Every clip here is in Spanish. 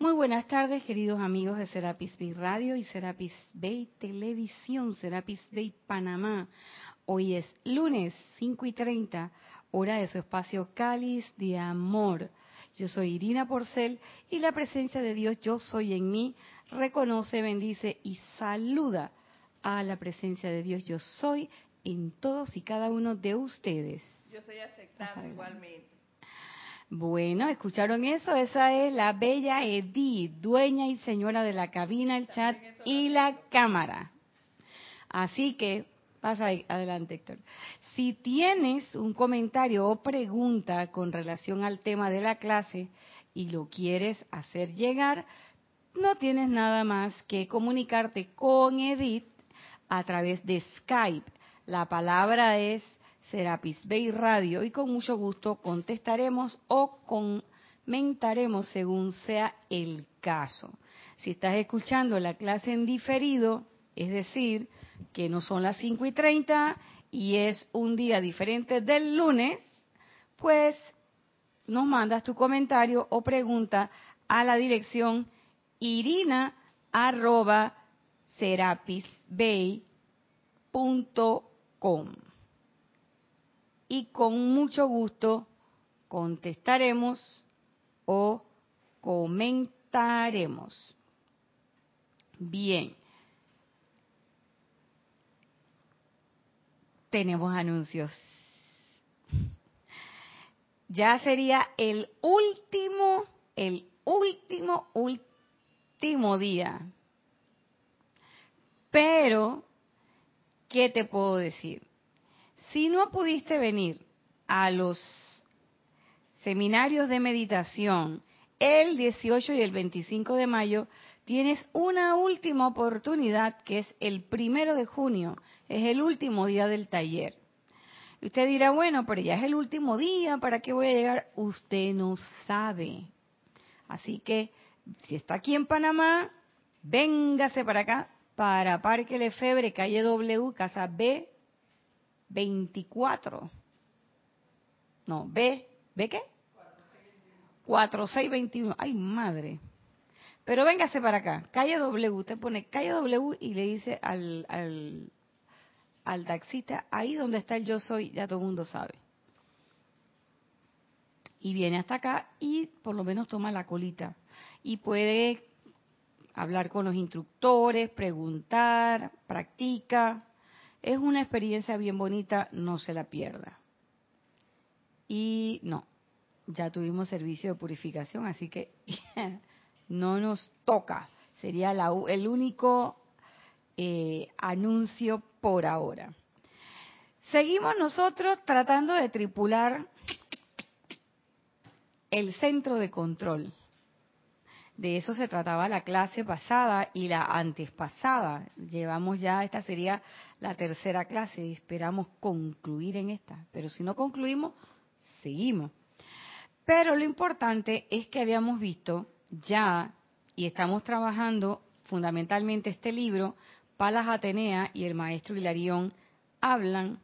Muy buenas tardes, queridos amigos de Serapis Bay Radio y Serapis Bay Televisión, Serapis Bay Panamá. Hoy es lunes 5 y 30, hora de su espacio Cáliz de Amor. Yo soy Irina Porcel y la presencia de Dios, yo soy en mí, reconoce, bendice y saluda a la presencia de Dios, yo soy en todos y cada uno de ustedes. Yo soy aceptado igualmente. Bueno, ¿escucharon eso? Esa es la bella Edith, dueña y señora de la cabina, el chat y la cámara. Así que, pasa adelante, Héctor. Si tienes un comentario o pregunta con relación al tema de la clase y lo quieres hacer llegar, no tienes nada más que comunicarte con Edith a través de Skype. La palabra es Serapis Bay Radio y con mucho gusto contestaremos o comentaremos según sea el caso. Si estás escuchando la clase en diferido, es decir, que no son las 5 y 30 y es un día diferente del lunes, pues nos mandas tu comentario o pregunta a la dirección irina arroba y con mucho gusto contestaremos o comentaremos. Bien. Tenemos anuncios. Ya sería el último, el último, último día. Pero, ¿qué te puedo decir? Si no pudiste venir a los seminarios de meditación el 18 y el 25 de mayo, tienes una última oportunidad que es el primero de junio, es el último día del taller. usted dirá, bueno, pero ya es el último día, ¿para qué voy a llegar? Usted no sabe. Así que, si está aquí en Panamá, véngase para acá, para Parque Lefebre, calle W, casa B, 24. No, B, ¿B qué? 4621. Ay, madre. Pero véngase para acá, calle W, usted pone calle W y le dice al, al, al taxista, ahí donde está el yo soy, ya todo el mundo sabe. Y viene hasta acá y por lo menos toma la colita. Y puede hablar con los instructores, preguntar, practica, es una experiencia bien bonita, no se la pierda. Y no, ya tuvimos servicio de purificación, así que no nos toca. Sería el único eh, anuncio por ahora. Seguimos nosotros tratando de tripular el centro de control. De eso se trataba la clase pasada y la antes pasada. Llevamos ya, esta sería la tercera clase y esperamos concluir en esta. Pero si no concluimos, seguimos. Pero lo importante es que habíamos visto ya, y estamos trabajando fundamentalmente este libro, Palas Atenea y el maestro Hilarión hablan,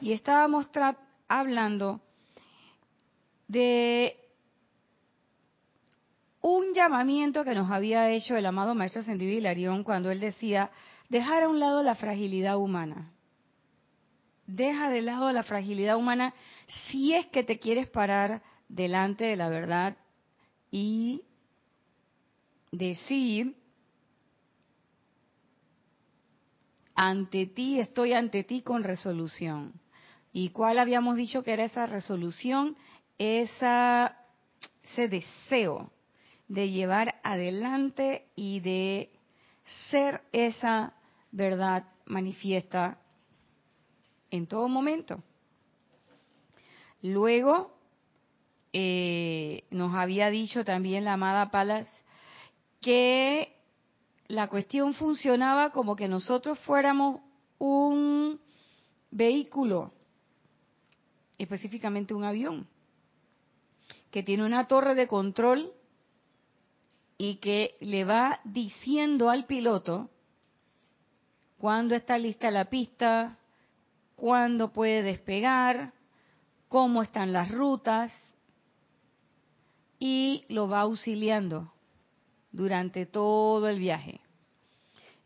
y estábamos hablando de un llamamiento que nos había hecho el amado Maestro Ascendido Hilarión cuando él decía, dejar a un lado la fragilidad humana. Deja de lado la fragilidad humana si es que te quieres parar delante de la verdad y decir, ante ti, estoy ante ti con resolución. ¿Y cuál habíamos dicho que era esa resolución? Esa, ese deseo de llevar adelante y de ser esa verdad manifiesta en todo momento. Luego, eh, nos había dicho también la amada Palas que la cuestión funcionaba como que nosotros fuéramos un vehículo, específicamente un avión, que tiene una torre de control y que le va diciendo al piloto cuándo está lista la pista, cuándo puede despegar, cómo están las rutas y lo va auxiliando durante todo el viaje.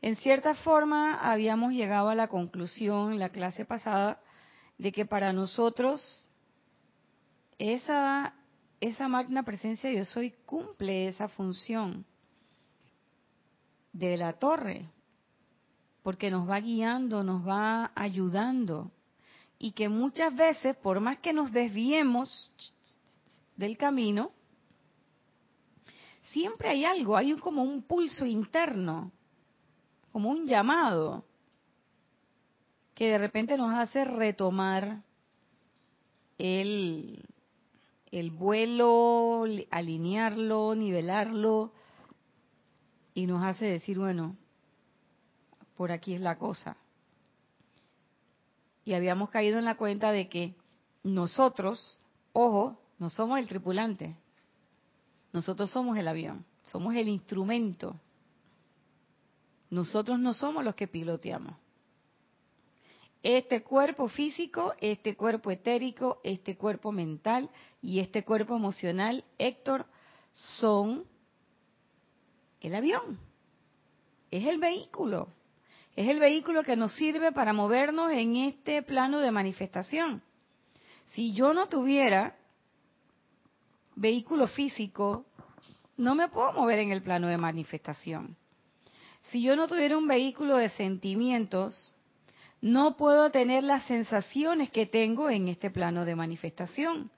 En cierta forma, habíamos llegado a la conclusión en la clase pasada de que para nosotros esa, esa magna presencia de yo soy cumple esa función de la torre, porque nos va guiando, nos va ayudando, y que muchas veces, por más que nos desviemos del camino, siempre hay algo, hay como un pulso interno, como un llamado, que de repente nos hace retomar el, el vuelo, alinearlo, nivelarlo, y nos hace decir, bueno, por aquí es la cosa. Y habíamos caído en la cuenta de que nosotros, ojo, no somos el tripulante, nosotros somos el avión, somos el instrumento. Nosotros no somos los que piloteamos. Este cuerpo físico, este cuerpo etérico, este cuerpo mental y este cuerpo emocional, Héctor, son el avión. Es el vehículo. Es el vehículo que nos sirve para movernos en este plano de manifestación. Si yo no tuviera vehículo físico, no me puedo mover en el plano de manifestación. Si yo no tuviera un vehículo de sentimientos, no puedo tener las sensaciones que tengo en este plano de manifestación.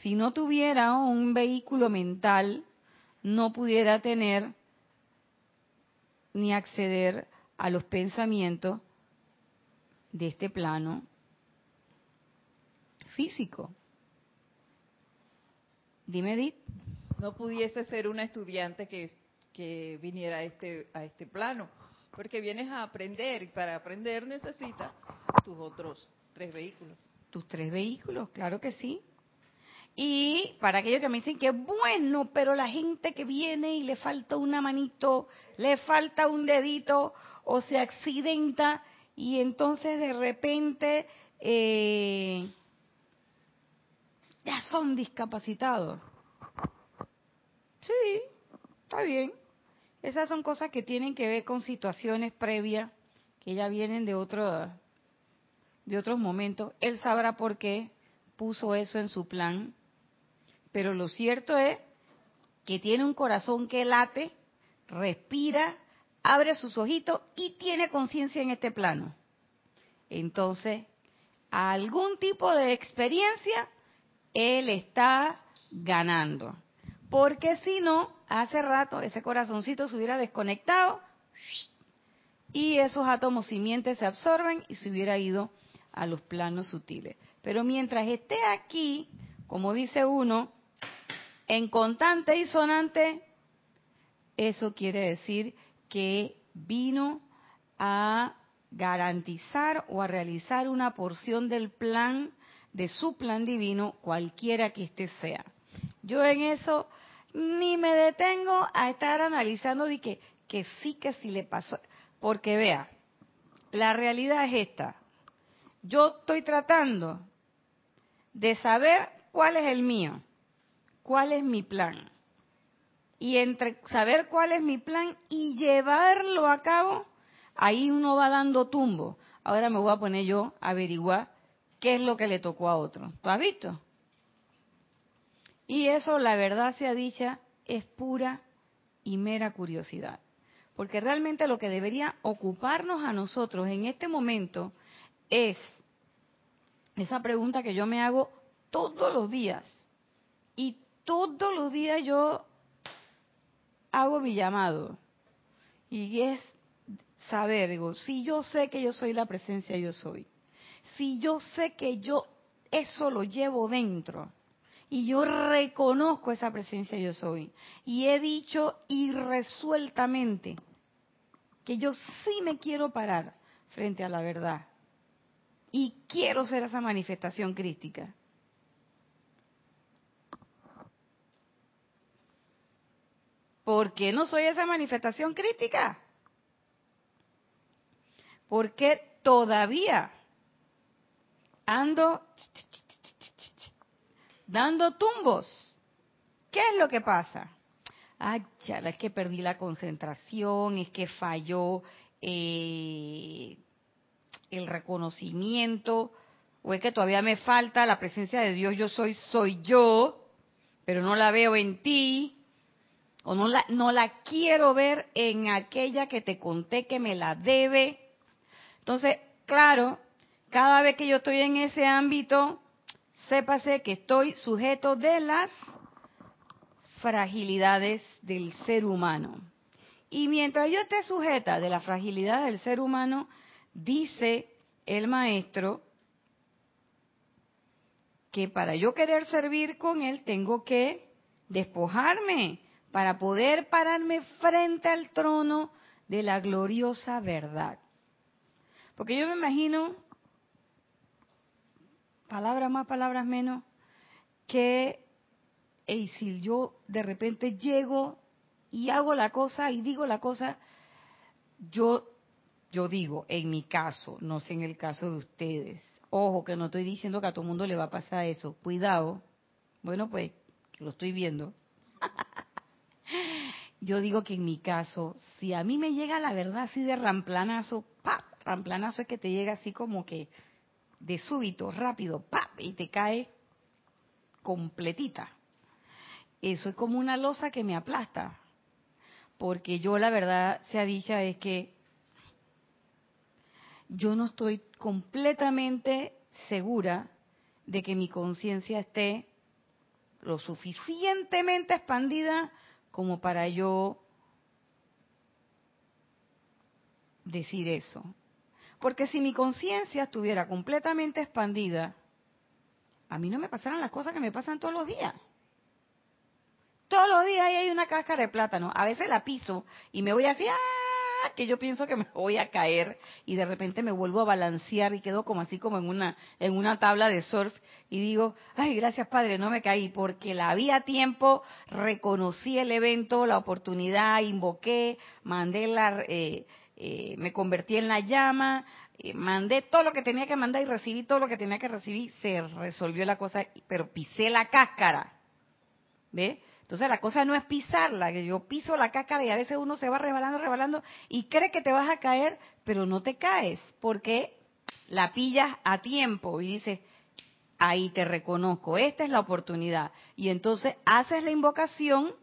Si no tuviera un vehículo mental, no pudiera tener ni acceder a los pensamientos de este plano físico. Dime, Edith. No pudiese ser una estudiante que, que viniera a este, a este plano, porque vienes a aprender y para aprender necesitas tus otros tres vehículos. Tus tres vehículos, claro que sí. Y para aquellos que me dicen que bueno, pero la gente que viene y le falta una manito, le falta un dedito o se accidenta y entonces de repente eh, ya son discapacitados. Sí, está bien. Esas son cosas que tienen que ver con situaciones previas que ya vienen de otro de otros momentos. Él sabrá por qué puso eso en su plan pero lo cierto es que tiene un corazón que late, respira, abre sus ojitos y tiene conciencia en este plano. Entonces, algún tipo de experiencia él está ganando. Porque si no, hace rato ese corazoncito se hubiera desconectado y esos átomos simientes se absorben y se hubiera ido a los planos sutiles. Pero mientras esté aquí, como dice uno, en contante y sonante, eso quiere decir que vino a garantizar o a realizar una porción del plan, de su plan divino, cualquiera que éste sea. Yo en eso ni me detengo a estar analizando de que, que sí, que sí le pasó. Porque vea, la realidad es esta. Yo estoy tratando de saber cuál es el mío cuál es mi plan. Y entre saber cuál es mi plan y llevarlo a cabo, ahí uno va dando tumbo. Ahora me voy a poner yo a averiguar qué es lo que le tocó a otro. ¿Tú has visto? Y eso, la verdad sea dicha, es pura y mera curiosidad. Porque realmente lo que debería ocuparnos a nosotros en este momento es esa pregunta que yo me hago todos los días. Y todos los días yo hago mi llamado. Y es saber, si yo sé que yo soy la presencia, yo soy. Si yo sé que yo eso lo llevo dentro y yo reconozco esa presencia, yo soy. Y he dicho irresueltamente que yo sí me quiero parar frente a la verdad. Y quiero ser esa manifestación crística. ¿Por qué no soy esa manifestación crítica? Porque todavía ando dando tumbos. ¿Qué es lo que pasa? ay, chala, es que perdí la concentración, es que falló eh, el reconocimiento, o es que todavía me falta la presencia de Dios, yo soy, soy yo, pero no la veo en ti, o no la, no la quiero ver en aquella que te conté que me la debe. Entonces, claro, cada vez que yo estoy en ese ámbito, sépase que estoy sujeto de las fragilidades del ser humano. Y mientras yo esté sujeta de la fragilidad del ser humano, dice el maestro que para yo querer servir con él tengo que despojarme para poder pararme frente al trono de la gloriosa verdad. Porque yo me imagino, palabras más, palabras menos, que y si yo de repente llego y hago la cosa y digo la cosa, yo, yo digo, en mi caso, no sé en el caso de ustedes, ojo que no estoy diciendo que a todo el mundo le va a pasar eso, cuidado, bueno pues lo estoy viendo. yo digo que en mi caso, si a mí me llega la verdad así de ramplanazo, ¡pap! Ramplanazo es que te llega así como que de súbito, rápido, ¡pap! y te cae completita eso es como una losa que me aplasta. Porque yo la verdad, sea dicha, es que yo no estoy completamente segura de que mi conciencia esté lo suficientemente expandida como para yo decir eso. Porque si mi conciencia estuviera completamente expandida, a mí no me pasaran las cosas que me pasan todos los días. Todos los días ahí hay una cáscara de plátano. A veces la piso y me voy así, ¡ah! que yo pienso que me voy a caer y de repente me vuelvo a balancear y quedo como así como en una en una tabla de surf y digo, ay, gracias Padre, no me caí porque la había tiempo, reconocí el evento, la oportunidad, invoqué, mandé la eh, eh, me convertí en la llama, eh, mandé todo lo que tenía que mandar y recibí todo lo que tenía que recibir, se resolvió la cosa, pero pisé la cáscara. ¿Ve? Entonces la cosa no es pisarla, que yo piso la cáscara y a veces uno se va rebalando, rebalando y cree que te vas a caer, pero no te caes porque la pillas a tiempo y dices, ahí te reconozco, esta es la oportunidad. Y entonces haces la invocación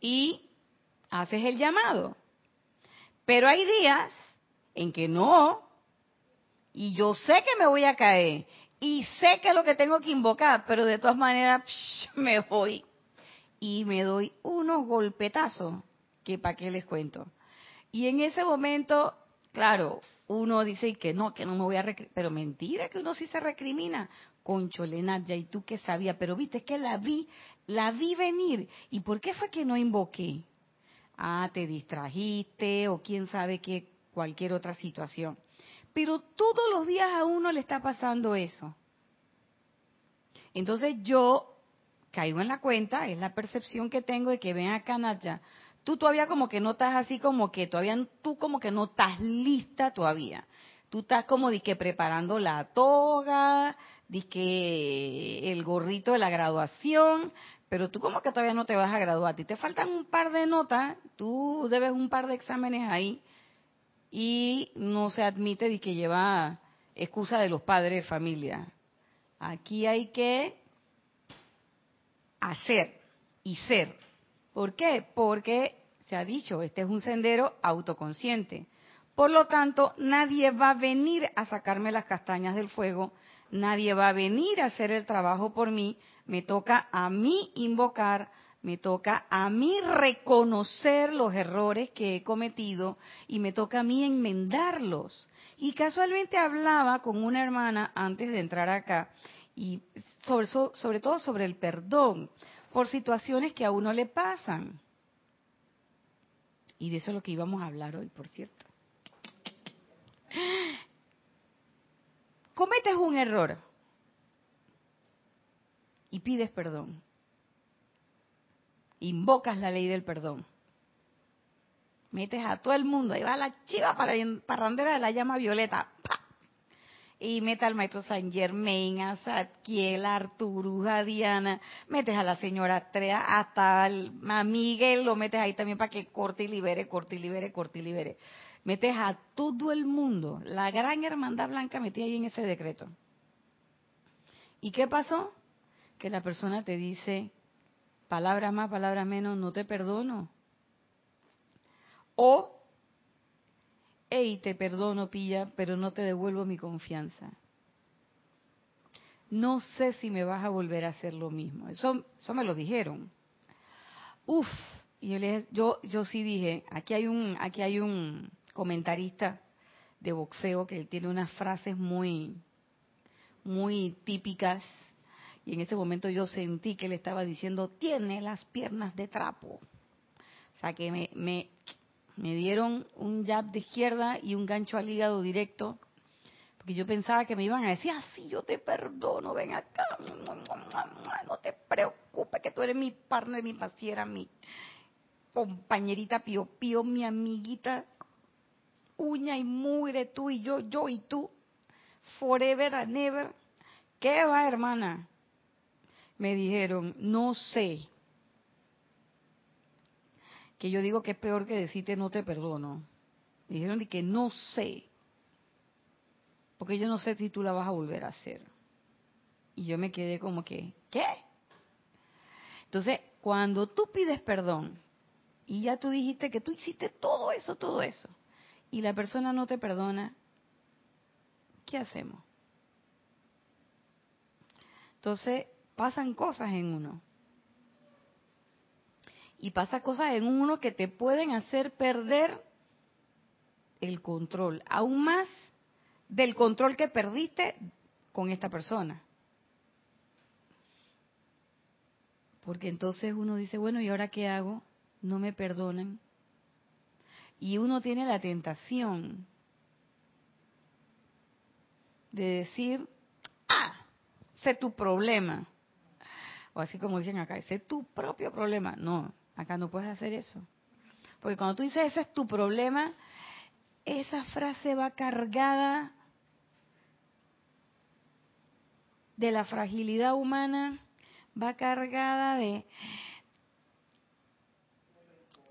y haces el llamado. Pero hay días en que no, y yo sé que me voy a caer, y sé que es lo que tengo que invocar, pero de todas maneras me voy y me doy unos golpetazos que para qué les cuento. Y en ese momento, claro, uno dice que no, que no me voy a pero mentira que uno sí se recrimina. Concho, ya ¿y tú qué sabías? Pero viste, es que la vi, la vi venir. ¿Y por qué fue que no invoqué? Ah, te distrajiste o quién sabe qué, cualquier otra situación. Pero todos los días a uno le está pasando eso. Entonces yo caigo en la cuenta, es la percepción que tengo de que ven acá, Naya, tú todavía como que no estás así como que todavía, tú como que no estás lista todavía. Tú estás como de que preparando la toga, que el gorrito de la graduación, pero tú como que todavía no te vas a graduar. A ti te faltan un par de notas, tú debes un par de exámenes ahí y no se admite de que lleva excusa de los padres de familia. Aquí hay que hacer y ser. ¿Por qué? Porque se ha dicho, este es un sendero autoconsciente. Por lo tanto, nadie va a venir a sacarme las castañas del fuego, nadie va a venir a hacer el trabajo por mí, me toca a mí invocar me toca a mí reconocer los errores que he cometido y me toca a mí enmendarlos. Y casualmente hablaba con una hermana antes de entrar acá y sobre, todo sobre el perdón por situaciones que a uno le pasan. Y de eso es lo que íbamos a hablar hoy, por cierto. Cometes un error y pides perdón invocas la ley del perdón. Metes a todo el mundo, ahí va la chiva para parrandera de la llama violeta. y mete al maestro San Germain, a Satkiel, a Arturo, a Diana, metes a la señora Trea, hasta a Miguel lo metes ahí también para que corte y libere, corte y libere, corte y libere. Metes a todo el mundo, la gran hermandad blanca metida ahí en ese decreto. ¿Y qué pasó? Que la persona te dice, palabra más, palabra menos, no te perdono. O hey, te perdono, pilla, pero no te devuelvo mi confianza. No sé si me vas a volver a hacer lo mismo. Eso, eso me lo dijeron. Uf, y yo, yo, yo sí dije, aquí hay un, aquí hay un comentarista de boxeo que tiene unas frases muy, muy típicas. Y en ese momento yo sentí que él estaba diciendo, tiene las piernas de trapo. O sea, que me, me, me dieron un jab de izquierda y un gancho al hígado directo, porque yo pensaba que me iban a decir, ah, sí, yo te perdono, ven acá, no te preocupes, que tú eres mi partner, mi pasiera, mi compañerita pío pío, mi amiguita, uña y mugre, tú y yo, yo y tú, forever and ever. ¿Qué va, hermana? Me dijeron, no sé, que yo digo que es peor que decirte no te perdono. dijeron que no sé, porque yo no sé si tú la vas a volver a hacer. Y yo me quedé como que, ¿qué? Entonces, cuando tú pides perdón y ya tú dijiste que tú hiciste todo eso, todo eso, y la persona no te perdona, ¿qué hacemos? Entonces, pasan cosas en uno y pasa cosas en uno que te pueden hacer perder el control, aún más del control que perdiste con esta persona. Porque entonces uno dice, bueno, ¿y ahora qué hago? No me perdonan. Y uno tiene la tentación de decir, ah, sé tu problema. O así como dicen acá, sé tu propio problema. No, Acá no puedes hacer eso. Porque cuando tú dices ese es tu problema, esa frase va cargada de la fragilidad humana, va cargada de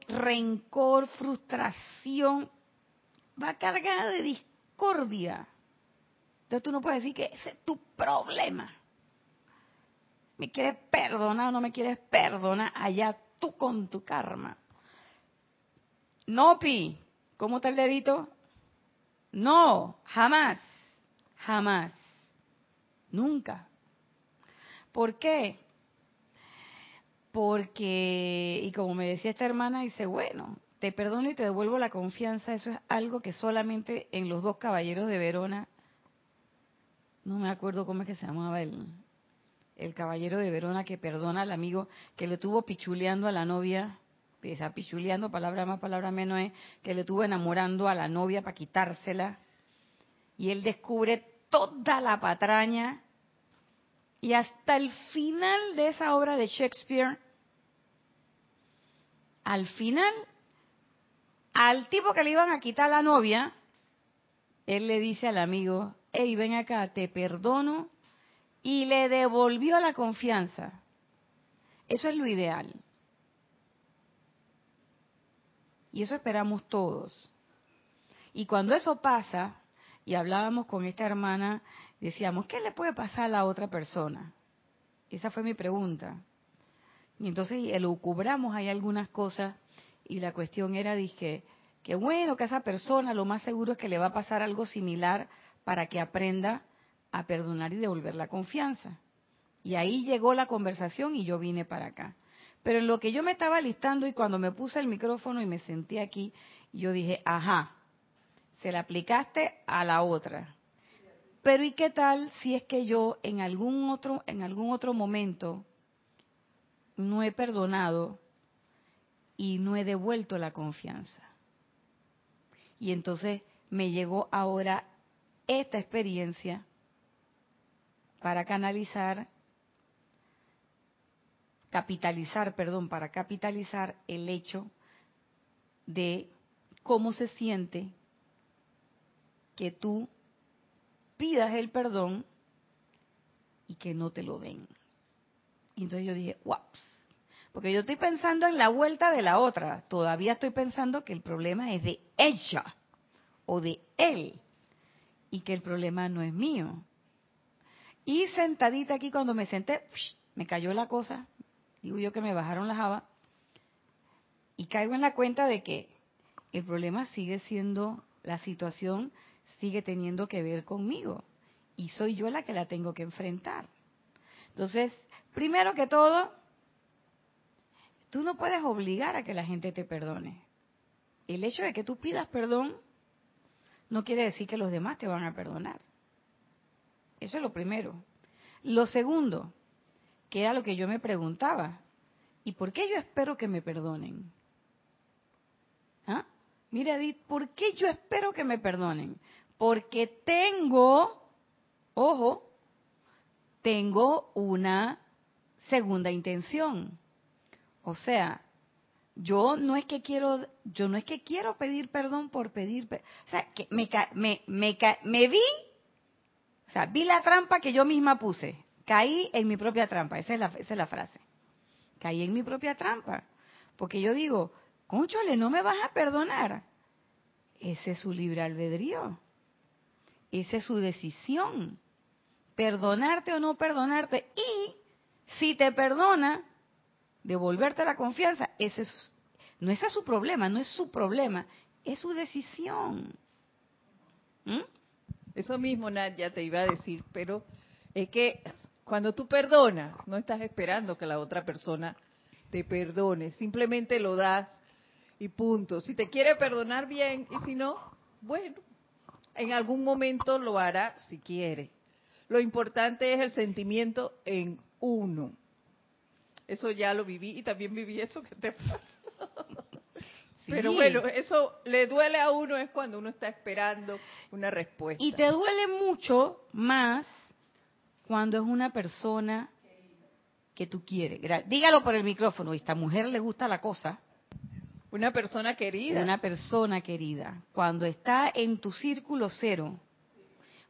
rencor, frustración, va cargada de discordia. Entonces tú no puedes decir que ese es tu problema. ¿Me quieres perdonar o no me quieres perdonar? Allá tú con tu karma. No, Pi, ¿cómo está el dedito? No, jamás, jamás, nunca. ¿Por qué? Porque, y como me decía esta hermana, dice, bueno, te perdono y te devuelvo la confianza, eso es algo que solamente en los dos caballeros de Verona, no me acuerdo cómo es que se llamaba el, el caballero de Verona que perdona al amigo que le tuvo pichuleando a la novia, esa pichuleando, palabra más, palabra menos es, que le tuvo enamorando a la novia para quitársela, y él descubre toda la patraña, y hasta el final de esa obra de Shakespeare, al final, al tipo que le iban a quitar la novia, él le dice al amigo, hey, ven acá, te perdono y le devolvió la confianza. Eso es lo ideal. Y eso esperamos todos. Y cuando eso pasa, y hablábamos con esta hermana, decíamos, ¿qué le puede pasar a la otra persona? Esa fue mi pregunta. Y entonces elucubramos ahí algunas cosas y la cuestión era, dije, que bueno que a esa persona lo más seguro es que le va a pasar algo similar para que aprenda a perdonar y devolver la confianza. Y ahí llegó la conversación y yo vine para acá. Pero en lo que yo me estaba listando y cuando me puse el micrófono y me senté aquí, yo dije, ajá, se la aplicaste a la otra. Pero ¿y qué tal si es que yo en algún otro en algún otro momento no he perdonado y no he devuelto la confianza? Y entonces me llegó ahora esta experiencia para canalizar, capitalizar, perdón, para capitalizar el hecho de cómo se siente que tú pidas el perdón y que no te lo den. Y entonces yo dije, waps. Porque yo estoy pensando en la vuelta de la otra. Todavía estoy pensando que el problema es de ella o de él. Y que el problema no es mío. Y sentadita aquí cuando me senté, me cayó la cosa. Digo yo que me bajaron las habas. Y caigo en la cuenta de que el problema sigue siendo, la situación sigue teniendo que ver conmigo. Y soy yo la que la tengo que enfrentar. Entonces, primero que todo, tú no puedes obligar a que la gente te perdone. El hecho de que tú pidas perdón no quiere decir que los demás te van a perdonar. Eso es lo primero. Lo segundo, que era lo que yo me preguntaba, ¿y por qué yo espero que me perdonen? ¿Ah? Mira, Edith, ¿por qué yo espero que me perdonen? Porque tengo, ojo, tengo una segunda intención. O sea, yo no es que quiero, yo no es que quiero pedir perdón por pedir, o sea, que me, me, me, me vi, o sea, vi la trampa que yo misma puse, caí en mi propia trampa, esa es la, esa es la frase, caí en mi propia trampa, porque yo digo, conchole, no me vas a perdonar, ese es su libre albedrío, esa es su decisión, perdonarte o no perdonarte, y si te perdona, devolverte la confianza, ese es, no es su problema, no es su problema, es su decisión. ¿Mm? Eso mismo, Nadia, te iba a decir, pero es que cuando tú perdonas, no estás esperando que la otra persona te perdone, simplemente lo das y punto. Si te quiere perdonar bien y si no, bueno, en algún momento lo hará si quiere. Lo importante es el sentimiento en uno. Eso ya lo viví y también viví eso que te pasa. Pero bueno, eso le duele a uno es cuando uno está esperando una respuesta. Y te duele mucho más cuando es una persona que tú quieres. Dígalo por el micrófono, esta mujer le gusta la cosa. Una persona querida. Una persona querida. Cuando está en tu círculo cero,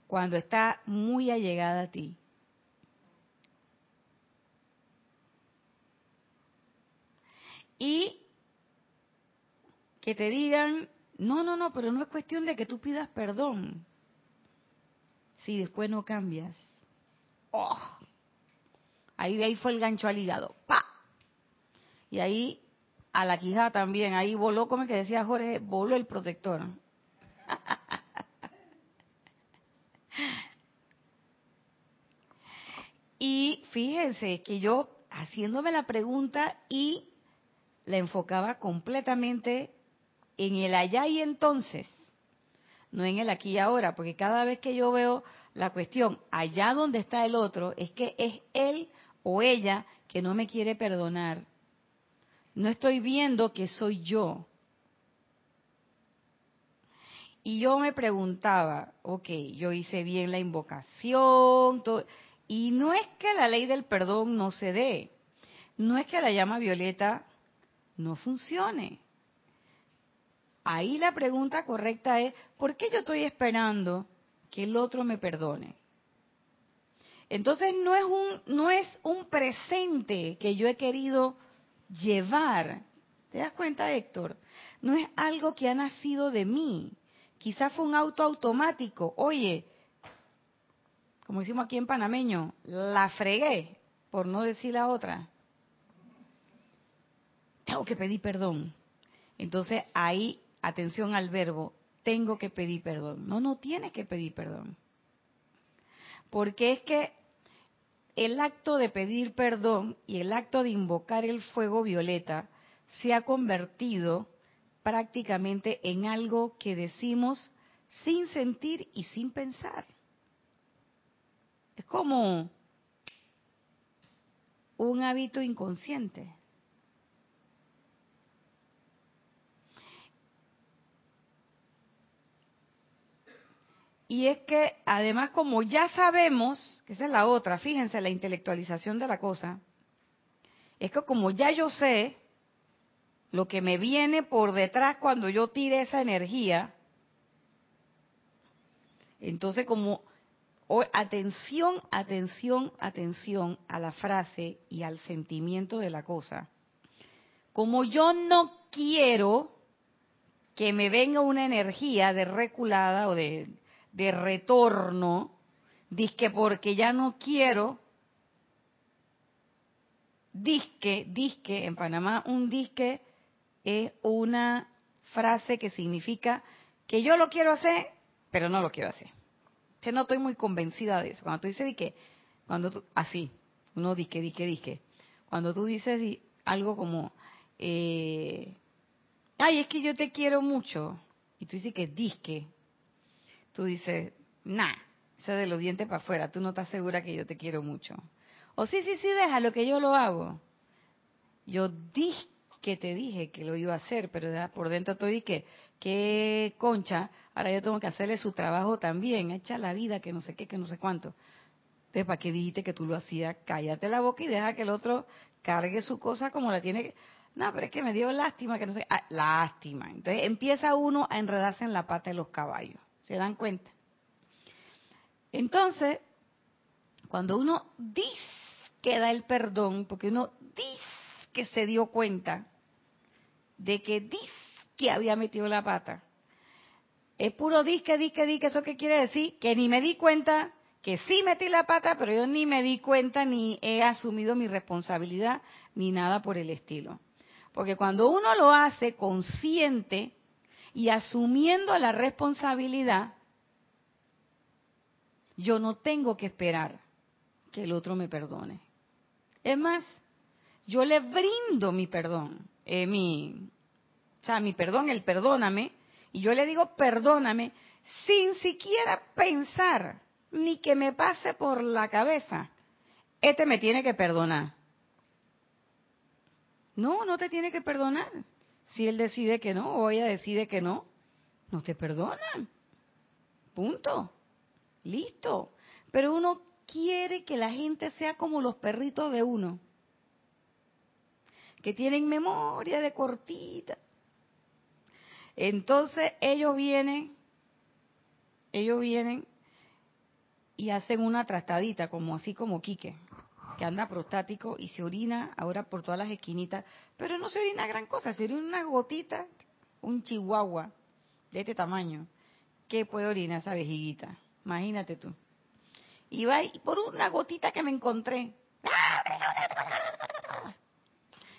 cuando está muy allegada a ti. Y que te digan, no, no, no, pero no es cuestión de que tú pidas perdón. Si después no cambias. Oh, ahí, ahí fue el gancho al hígado. ¡Pa! Y ahí a la quijada también. Ahí voló, como que decía Jorge, voló el protector. y fíjense que yo haciéndome la pregunta y la enfocaba completamente en el allá y entonces, no en el aquí y ahora, porque cada vez que yo veo la cuestión allá donde está el otro, es que es él o ella que no me quiere perdonar. No estoy viendo que soy yo. Y yo me preguntaba, ok, yo hice bien la invocación, y no es que la ley del perdón no se dé, no es que la llama violeta no funcione. Ahí la pregunta correcta es, ¿por qué yo estoy esperando que el otro me perdone? Entonces no es un no es un presente que yo he querido llevar. ¿Te das cuenta, Héctor? No es algo que ha nacido de mí. Quizás fue un auto automático. Oye, como decimos aquí en panameño, la fregué, por no decir la otra tengo que pedir perdón. Entonces ahí, atención al verbo, tengo que pedir perdón. No, no tienes que pedir perdón. Porque es que el acto de pedir perdón y el acto de invocar el fuego violeta se ha convertido prácticamente en algo que decimos sin sentir y sin pensar. Es como un hábito inconsciente. Y es que además como ya sabemos, que esa es la otra, fíjense la intelectualización de la cosa, es que como ya yo sé lo que me viene por detrás cuando yo tire esa energía, entonces como o, atención, atención, atención a la frase y al sentimiento de la cosa. Como yo no quiero que me venga una energía de reculada o de, de retorno, disque porque ya no quiero, disque, disque, en Panamá un disque es una frase que significa que yo lo quiero hacer, pero no lo quiero hacer. Yo no estoy muy convencida de eso. Cuando tú dices que, cuando tú, así, uno disque, disque, disque. Cuando tú dices algo como, eh, ay, es que yo te quiero mucho, y tú dices que disque, tú dices, nah, eso de los dientes para afuera, tú no estás segura que yo te quiero mucho. O sí, sí, sí, déjalo que yo lo hago. Yo disque que te dije que lo iba a hacer, pero por dentro estoy que, qué concha, ahora yo tengo que hacerle su trabajo también, echa la vida, que no sé qué, que no sé cuánto. Entonces, ¿para qué dijiste que tú lo hacías? Cállate la boca y deja que el otro cargue su cosa como la tiene que... No, pero es que me dio lástima, que no sé... Ah, lástima. Entonces empieza uno a enredarse en la pata de los caballos. ¿Se dan cuenta? Entonces, cuando uno dice que da el perdón, porque uno dice que se dio cuenta de que dice que había metido la pata. Es puro disque, disque, disque. ¿Eso qué quiere decir? Que ni me di cuenta que sí metí la pata, pero yo ni me di cuenta ni he asumido mi responsabilidad ni nada por el estilo. Porque cuando uno lo hace consciente y asumiendo la responsabilidad, yo no tengo que esperar que el otro me perdone. Es más, yo le brindo mi perdón, eh, mi, o sea, mi perdón, el perdóname, y yo le digo perdóname sin siquiera pensar ni que me pase por la cabeza. Este me tiene que perdonar. No, no te tiene que perdonar. Si él decide que no o ella decide que no, no te perdonan. Punto. Listo. Pero uno quiere que la gente sea como los perritos de uno, que tienen memoria de cortita. Entonces ellos vienen, ellos vienen y hacen una trastadita, como así como Quique, que anda prostático y se orina ahora por todas las esquinitas, pero no se orina gran cosa, se orina una gotita, un chihuahua de este tamaño, que puede orinar esa vejiguita, imagínate tú. Y va por una gotita que me encontré.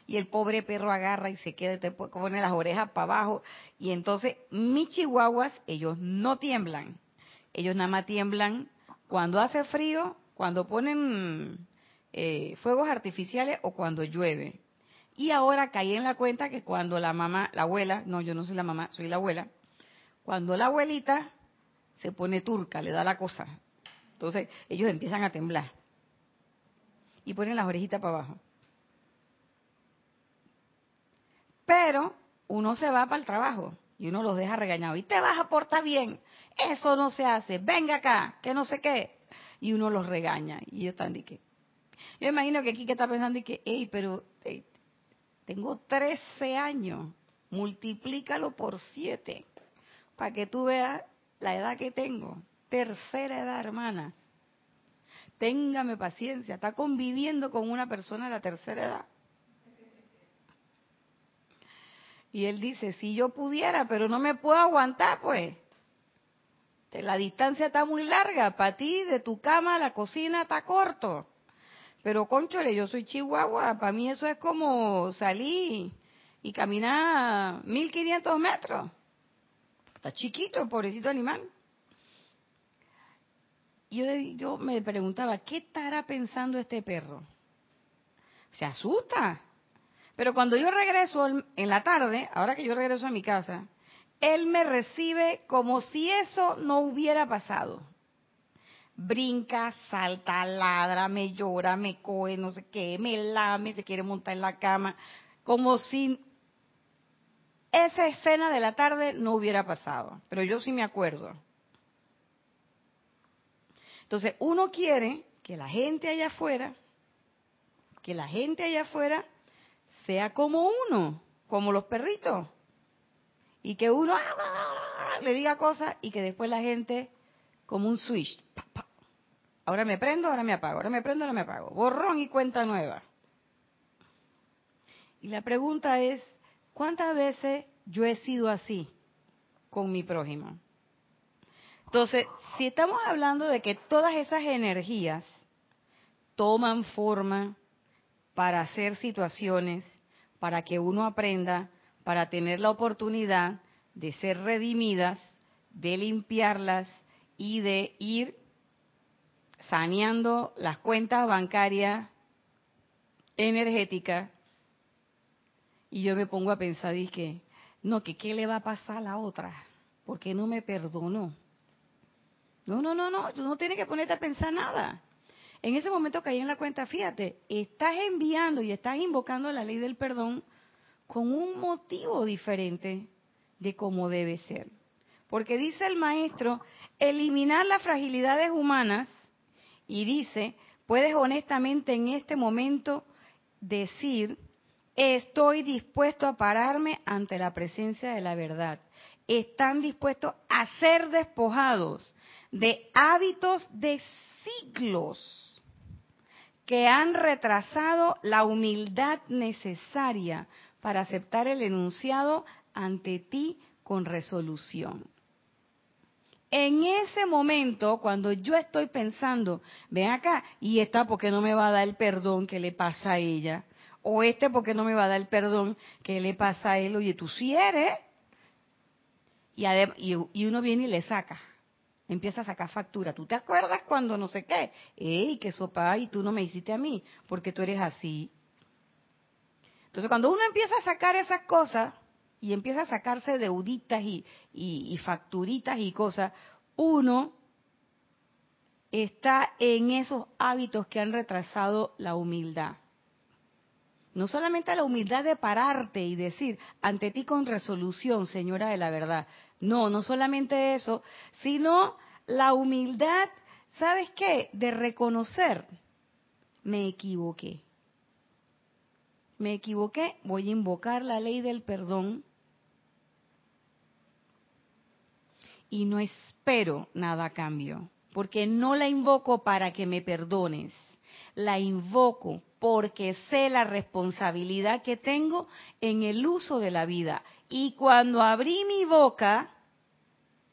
Y el pobre perro agarra y se queda, te pone las orejas para abajo. Y entonces mis chihuahuas, ellos no tiemblan. Ellos nada más tiemblan cuando hace frío, cuando ponen eh, fuegos artificiales o cuando llueve. Y ahora caí en la cuenta que cuando la mamá, la abuela, no, yo no soy la mamá, soy la abuela, cuando la abuelita se pone turca, le da la cosa. Entonces ellos empiezan a temblar y ponen las orejitas para abajo. Pero uno se va para el trabajo y uno los deja regañados. Y te vas a portar bien. Eso no se hace. Venga acá, que no sé qué. Y uno los regaña. Y ellos están de que. Yo imagino que que está pensando y que, hey, pero tengo 13 años. Multiplícalo por 7. Para que tú veas la edad que tengo. Tercera edad, hermana. Téngame paciencia. Está conviviendo con una persona de la tercera edad. Y él dice, si yo pudiera, pero no me puedo aguantar, pues. La distancia está muy larga. Para ti, de tu cama a la cocina está corto. Pero, conchole, yo soy chihuahua. Para mí eso es como salir y caminar 1500 metros. Está chiquito, el pobrecito animal. Yo, yo me preguntaba, ¿qué estará pensando este perro? Se asusta. Pero cuando yo regreso en la tarde, ahora que yo regreso a mi casa, él me recibe como si eso no hubiera pasado. Brinca, salta, ladra, me llora, me coge, no sé qué, me lame, se quiere montar en la cama, como si esa escena de la tarde no hubiera pasado. Pero yo sí me acuerdo. Entonces, uno quiere que la gente allá afuera, que la gente allá afuera sea como uno, como los perritos. Y que uno le diga cosas y que después la gente, como un switch, Ahora me prendo, ahora me apago, ahora me prendo, ahora me apago. Borrón y cuenta nueva. Y la pregunta es, ¿cuántas veces yo he sido así con mi prójimo? Entonces, si estamos hablando de que todas esas energías toman forma para hacer situaciones, para que uno aprenda, para tener la oportunidad de ser redimidas, de limpiarlas y de ir saneando las cuentas bancarias energéticas. Y yo me pongo a pensar, dije, no, que qué le va a pasar a la otra, porque no me perdonó. No, no, no, no, tú no tienes que ponerte a pensar nada. En ese momento caí en la cuenta, fíjate, estás enviando y estás invocando la ley del perdón con un motivo diferente de cómo debe ser. Porque dice el maestro, eliminar las fragilidades humanas y dice, puedes honestamente en este momento decir, estoy dispuesto a pararme ante la presencia de la verdad. Están dispuestos a ser despojados de hábitos de siglos que han retrasado la humildad necesaria para aceptar el enunciado ante ti con resolución. En ese momento, cuando yo estoy pensando, ven acá, y esta porque no me va a dar el perdón que le pasa a ella, o este porque no me va a dar el perdón que le pasa a él, oye, tú sí eres. Y, y uno viene y le saca empieza a sacar factura. ¿Tú te acuerdas cuando no sé qué? ¡Ey, qué sopa! Y tú no me hiciste a mí, porque tú eres así. Entonces, cuando uno empieza a sacar esas cosas y empieza a sacarse deuditas y, y, facturitas y cosas, uno está en esos hábitos que han retrasado la humildad. No solamente la humildad de pararte y decir ante ti con resolución, señora de la verdad. No, no solamente eso, sino la humildad, ¿sabes qué? De reconocer, me equivoqué. Me equivoqué, voy a invocar la ley del perdón y no espero nada a cambio, porque no la invoco para que me perdones, la invoco porque sé la responsabilidad que tengo en el uso de la vida. Y cuando abrí mi boca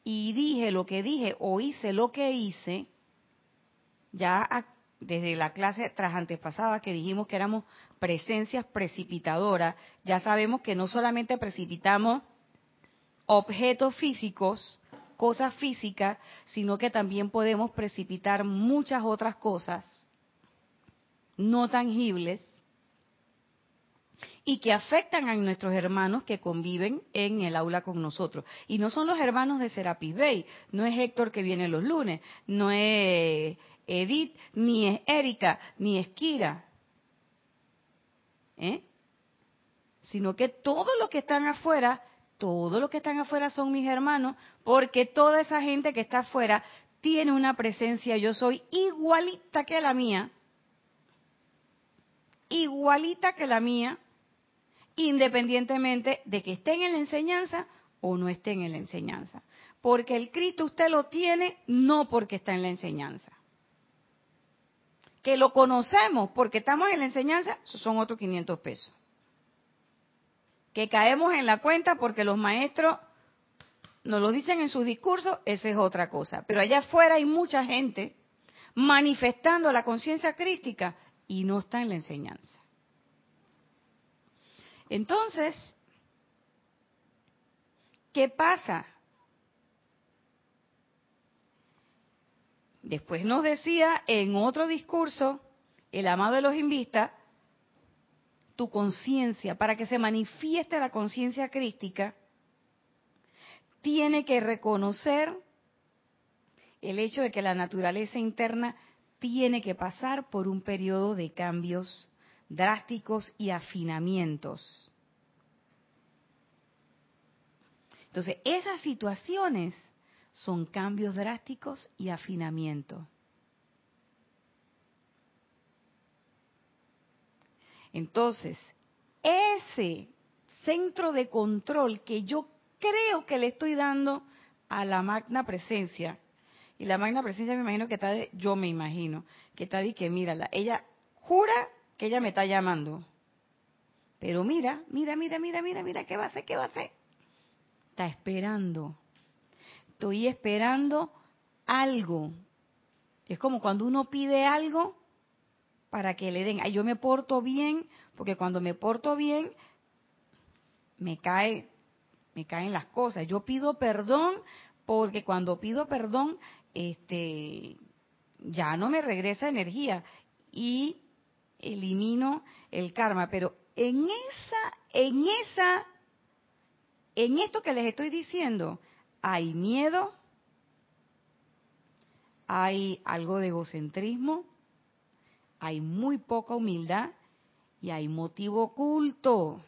y dije lo que dije o hice lo que hice, ya desde la clase tras antepasada que dijimos que éramos presencias precipitadoras, ya sabemos que no solamente precipitamos objetos físicos, cosas físicas, sino que también podemos precipitar muchas otras cosas no tangibles y que afectan a nuestros hermanos que conviven en el aula con nosotros. Y no son los hermanos de Serapis Bay, no es Héctor que viene los lunes, no es Edith, ni es Erika, ni es Kira, ¿eh? sino que todos los que están afuera, todos los que están afuera son mis hermanos, porque toda esa gente que está afuera tiene una presencia, yo soy igualita que la mía, igualita que la mía, independientemente de que estén en la enseñanza o no estén en la enseñanza. Porque el Cristo usted lo tiene no porque está en la enseñanza. Que lo conocemos porque estamos en la enseñanza, son otros 500 pesos. Que caemos en la cuenta porque los maestros nos lo dicen en sus discursos, esa es otra cosa. Pero allá afuera hay mucha gente manifestando la conciencia crística y no está en la enseñanza. Entonces, ¿qué pasa? Después nos decía en otro discurso, el amado de los invistas, tu conciencia, para que se manifieste la conciencia crística, tiene que reconocer el hecho de que la naturaleza interna tiene que pasar por un periodo de cambios drásticos y afinamientos. Entonces, esas situaciones son cambios drásticos y afinamiento. Entonces, ese centro de control que yo creo que le estoy dando a la magna presencia, Y la magna presencia me imagino que está de, yo me imagino, que está de que mírala, ella jura que ella me está llamando. Pero mira, mira, mira, mira, mira, mira, ¿qué va a hacer? ¿Qué va a hacer? Está esperando. Estoy esperando algo. Es como cuando uno pide algo para que le den. Yo me porto bien, porque cuando me porto bien, me cae, me caen las cosas. Yo pido perdón porque cuando pido perdón, este, ya no me regresa energía y elimino el karma. Pero en esa, en esa, en esto que les estoy diciendo, hay miedo, hay algo de egocentrismo, hay muy poca humildad y hay motivo oculto.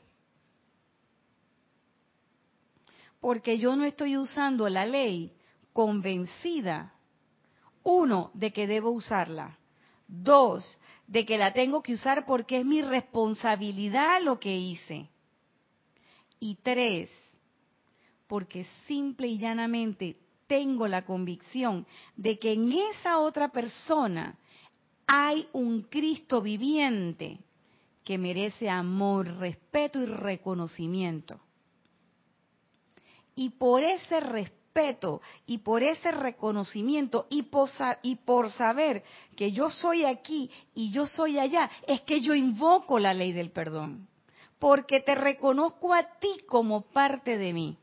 Porque yo no estoy usando la ley convencida, uno, de que debo usarla, dos, de que la tengo que usar porque es mi responsabilidad lo que hice, y tres, porque simple y llanamente tengo la convicción de que en esa otra persona hay un Cristo viviente que merece amor, respeto y reconocimiento. Y por ese respeto y por ese reconocimiento y por, y por saber que yo soy aquí y yo soy allá, es que yo invoco la ley del perdón. Porque te reconozco a ti como parte de mí.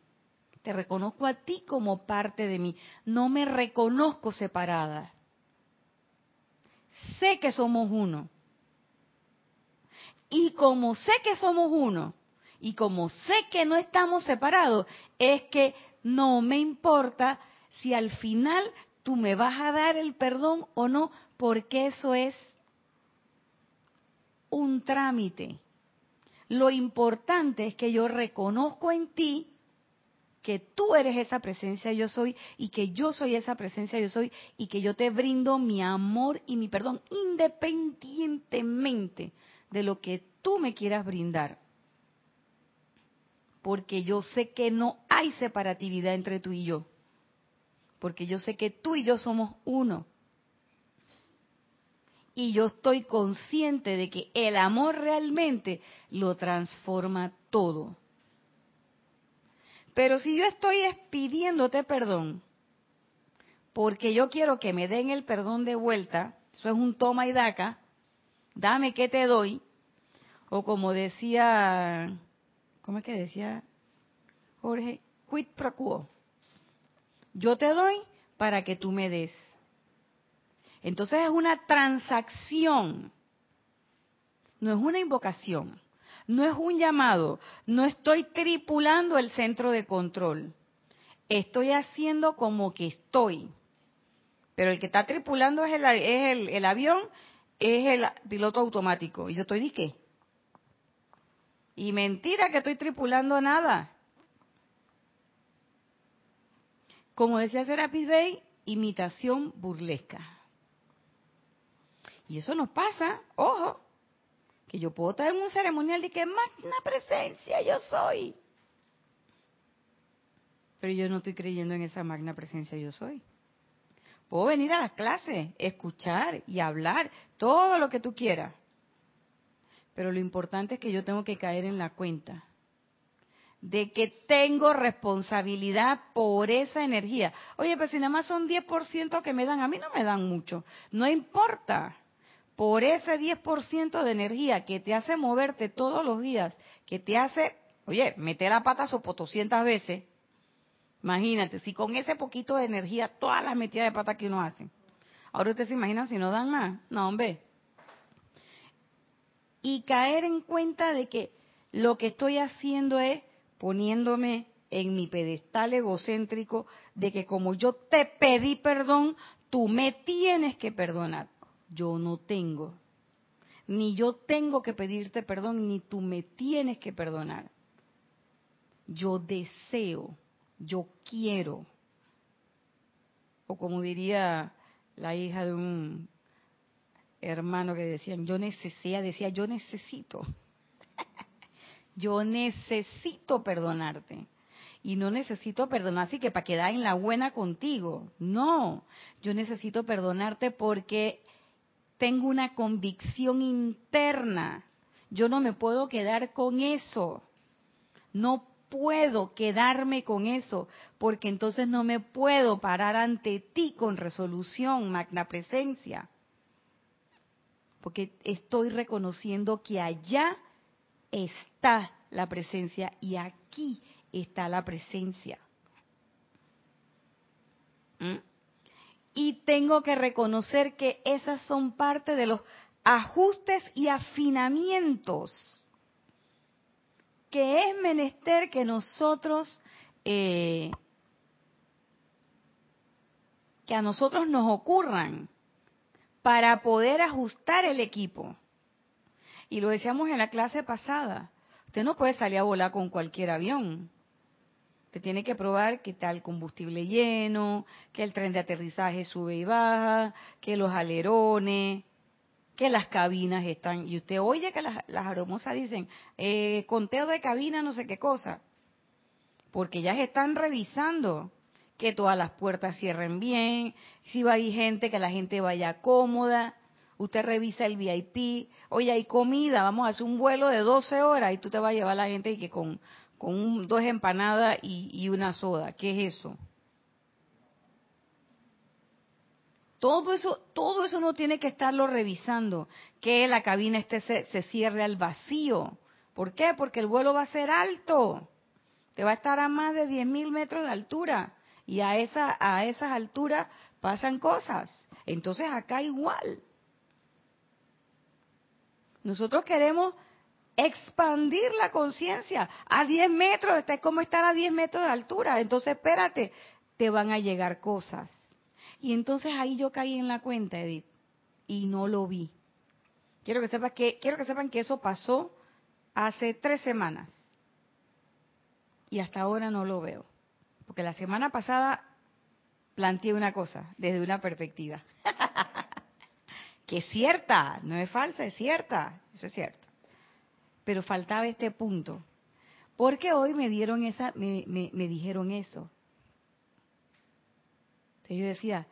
Te reconozco a ti como parte de mí. No me reconozco separada. Sé que somos uno. Y como sé que somos uno, y como sé que no estamos separados, es que no me importa si al final tú me vas a dar el perdón o no, porque eso es un trámite. Lo importante es que yo reconozco en ti que tú eres esa presencia yo soy y que yo soy esa presencia yo soy y que yo te brindo mi amor y mi perdón independientemente de lo que tú me quieras brindar. Porque yo sé que no hay separatividad entre tú y yo. Porque yo sé que tú y yo somos uno. Y yo estoy consciente de que el amor realmente lo transforma todo. Pero si yo estoy pidiéndote perdón, porque yo quiero que me den el perdón de vuelta, eso es un toma y daca, dame que te doy, o como decía, ¿cómo es que decía Jorge? Quid pro quo. Yo te doy para que tú me des. Entonces es una transacción, no es una invocación no es un llamado, no estoy tripulando el centro de control, estoy haciendo como que estoy. Pero el que está tripulando es el, es el, avión, es el piloto automático. Y yo estoy de qué? Y mentira que estoy tripulando nada. Como decía Serapis Bey, imitación burlesca. Y eso nos pasa, ojo, que yo puedo estar en un ceremonial de que magna presencia yo soy. Pero yo no estoy creyendo en esa magna presencia yo soy. Puedo venir a las clases, escuchar y hablar, todo lo que tú quieras. Pero lo importante es que yo tengo que caer en la cuenta de que tengo responsabilidad por esa energía. Oye, pero si nada más son 10% que me dan, a mí no me dan mucho. No importa por ese 10% de energía que te hace moverte todos los días, que te hace, oye, meter la pata sopo 200 veces, imagínate, si con ese poquito de energía, todas las metidas de pata que uno hace. Ahora usted se imagina si no dan más. No, hombre. Y caer en cuenta de que lo que estoy haciendo es poniéndome en mi pedestal egocéntrico de que como yo te pedí perdón, tú me tienes que perdonar yo no tengo. Ni yo tengo que pedirte perdón, ni tú me tienes que perdonar. Yo deseo, yo quiero. O como diría la hija de un hermano que decían, yo necesito, decía, yo necesito. yo necesito perdonarte. y no necesito perdonar así que para quedar en la buena contigo. No, yo necesito perdonarte porque tengo una convicción interna. Yo no me puedo quedar con eso. No puedo quedarme con eso, porque entonces no me puedo parar ante ti con resolución, magna presencia. Porque estoy reconociendo que allá está la presencia y aquí está la presencia. ¿Mm? Y tengo que reconocer que esas son parte de los ajustes y afinamientos que es menester que nosotros, eh, que a nosotros nos ocurran para poder ajustar el equipo. Y lo decíamos en la clase pasada, usted no puede salir a volar con cualquier avión. Usted tiene que probar que está el combustible lleno, que el tren de aterrizaje sube y baja, que los alerones, que las cabinas están, y usted oye que las, las aromosas dicen, eh, conteo de cabina, no sé qué cosa, porque ellas están revisando que todas las puertas cierren bien, si va ahí gente, que la gente vaya cómoda, usted revisa el VIP, oye, hay comida, vamos a hacer un vuelo de 12 horas y tú te vas a llevar a la gente y que con, con dos empanadas y, y una soda, ¿qué es eso? Todo eso, todo eso uno tiene que estarlo revisando, que la cabina esté, se, cierre al vacío. ¿Por qué? Porque el vuelo va a ser alto. Te va a estar a más de 10.000 metros de altura. Y a, esa, a esas alturas pasan cosas. Entonces acá igual. Nosotros queremos expandir la conciencia a 10 metros, es como estar a 10 metros de altura. Entonces espérate, te van a llegar cosas. Y entonces ahí yo caí en la cuenta, Edith, y no lo vi. Quiero que, sepan que, quiero que sepan que eso pasó hace tres semanas. Y hasta ahora no lo veo. Porque la semana pasada planteé una cosa desde una perspectiva. que es cierta, no es falsa, es cierta. Eso es cierto. Pero faltaba este punto. Porque hoy me dieron esa, me, me dijeron eso. Entonces yo decía,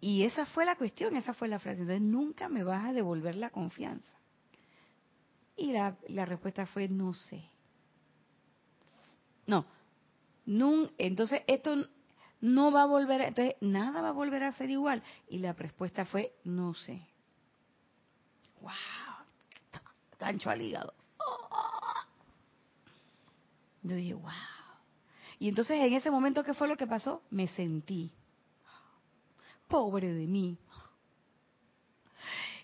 y esa fue la cuestión, esa fue la frase. Entonces nunca me vas a devolver la confianza. Y la, la respuesta fue no sé. No, entonces esto no va a volver, entonces nada va a volver a ser igual. Y la respuesta fue no sé. ¡Wow! Gancho al hígado. Yo dije, wow. Y entonces en ese momento, ¿qué fue lo que pasó? Me sentí pobre de mí.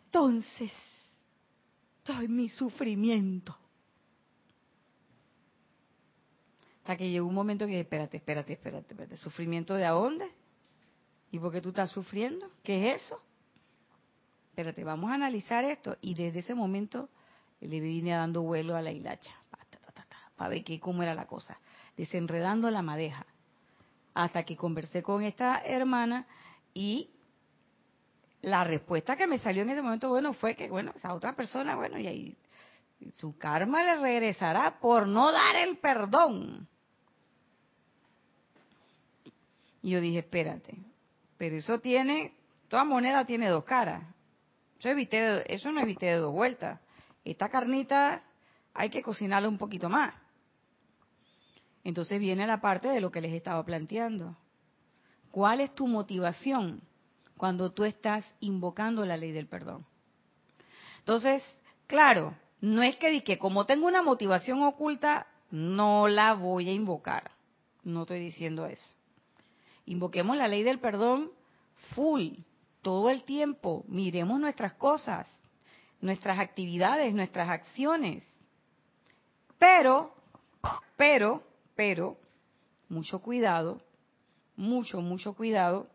Entonces, todo mi sufrimiento. Hasta que llegó un momento que, espérate, espérate, espérate, espérate. ¿Sufrimiento de a dónde? ¿Y por qué tú estás sufriendo? ¿Qué es eso? Espérate, vamos a analizar esto. Y desde ese momento le vine dando vuelo a la hilacha, para ver qué, cómo era la cosa. Desenredando la madeja. Hasta que conversé con esta hermana y la respuesta que me salió en ese momento, bueno, fue que, bueno, esa otra persona, bueno, y ahí su karma le regresará por no dar el perdón. Y yo dije, espérate, pero eso tiene, toda moneda tiene dos caras. Eso, evité, eso no evité de dos vueltas. Esta carnita hay que cocinarla un poquito más. Entonces viene la parte de lo que les estaba planteando. ¿Cuál es tu motivación cuando tú estás invocando la ley del perdón? Entonces, claro, no es que, que como tengo una motivación oculta, no la voy a invocar. No estoy diciendo eso. Invoquemos la ley del perdón full, todo el tiempo. Miremos nuestras cosas, nuestras actividades, nuestras acciones. Pero, pero, pero, mucho cuidado mucho, mucho cuidado,